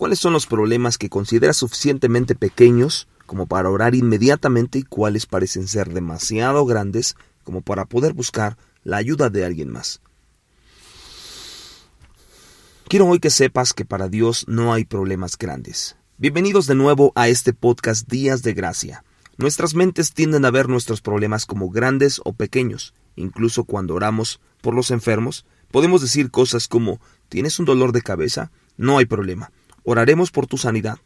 ¿Cuáles son los problemas que consideras suficientemente pequeños como para orar inmediatamente y cuáles parecen ser demasiado grandes como para poder buscar la ayuda de alguien más? Quiero hoy que sepas que para Dios no hay problemas grandes. Bienvenidos de nuevo a este podcast Días de Gracia. Nuestras mentes tienden a ver nuestros problemas como grandes o pequeños. Incluso cuando oramos por los enfermos, podemos decir cosas como ¿tienes un dolor de cabeza? No hay problema. Oraremos por tu sanidad.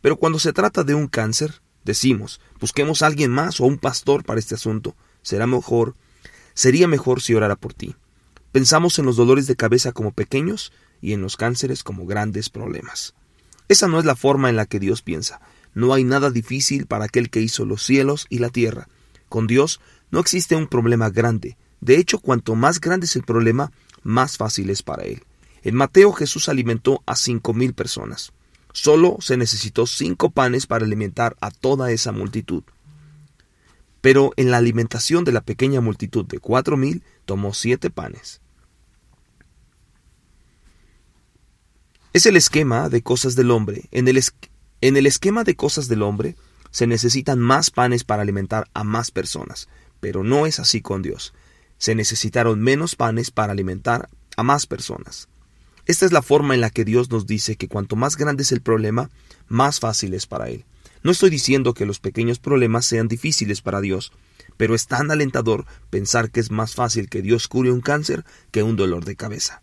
Pero cuando se trata de un cáncer, decimos, busquemos a alguien más o un pastor para este asunto. Será mejor, sería mejor si orara por ti. Pensamos en los dolores de cabeza como pequeños y en los cánceres como grandes problemas. Esa no es la forma en la que Dios piensa. No hay nada difícil para aquel que hizo los cielos y la tierra. Con Dios no existe un problema grande. De hecho, cuanto más grande es el problema, más fácil es para Él. En Mateo Jesús alimentó a cinco mil personas. Solo se necesitó cinco panes para alimentar a toda esa multitud. Pero en la alimentación de la pequeña multitud de cuatro mil tomó siete panes. Es el esquema de cosas del hombre. En el, en el esquema de cosas del hombre se necesitan más panes para alimentar a más personas, pero no es así con Dios. Se necesitaron menos panes para alimentar a más personas. Esta es la forma en la que Dios nos dice que cuanto más grande es el problema, más fácil es para Él. No estoy diciendo que los pequeños problemas sean difíciles para Dios, pero es tan alentador pensar que es más fácil que Dios cure un cáncer que un dolor de cabeza.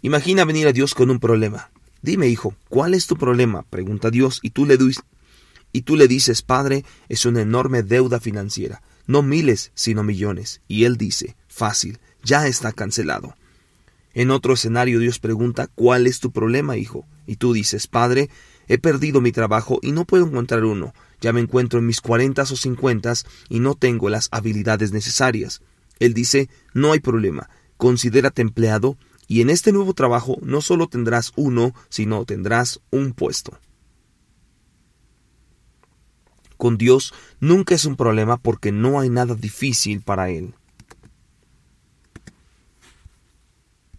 Imagina venir a Dios con un problema. Dime, hijo, ¿cuál es tu problema? Pregunta Dios y tú le, y tú le dices, Padre, es una enorme deuda financiera, no miles, sino millones. Y él dice, fácil, ya está cancelado. En otro escenario Dios pregunta, ¿cuál es tu problema, hijo? Y tú dices, Padre, he perdido mi trabajo y no puedo encontrar uno. Ya me encuentro en mis cuarentas o cincuentas y no tengo las habilidades necesarias. Él dice, no hay problema, considérate empleado y en este nuevo trabajo no solo tendrás uno, sino tendrás un puesto. Con Dios nunca es un problema porque no hay nada difícil para Él.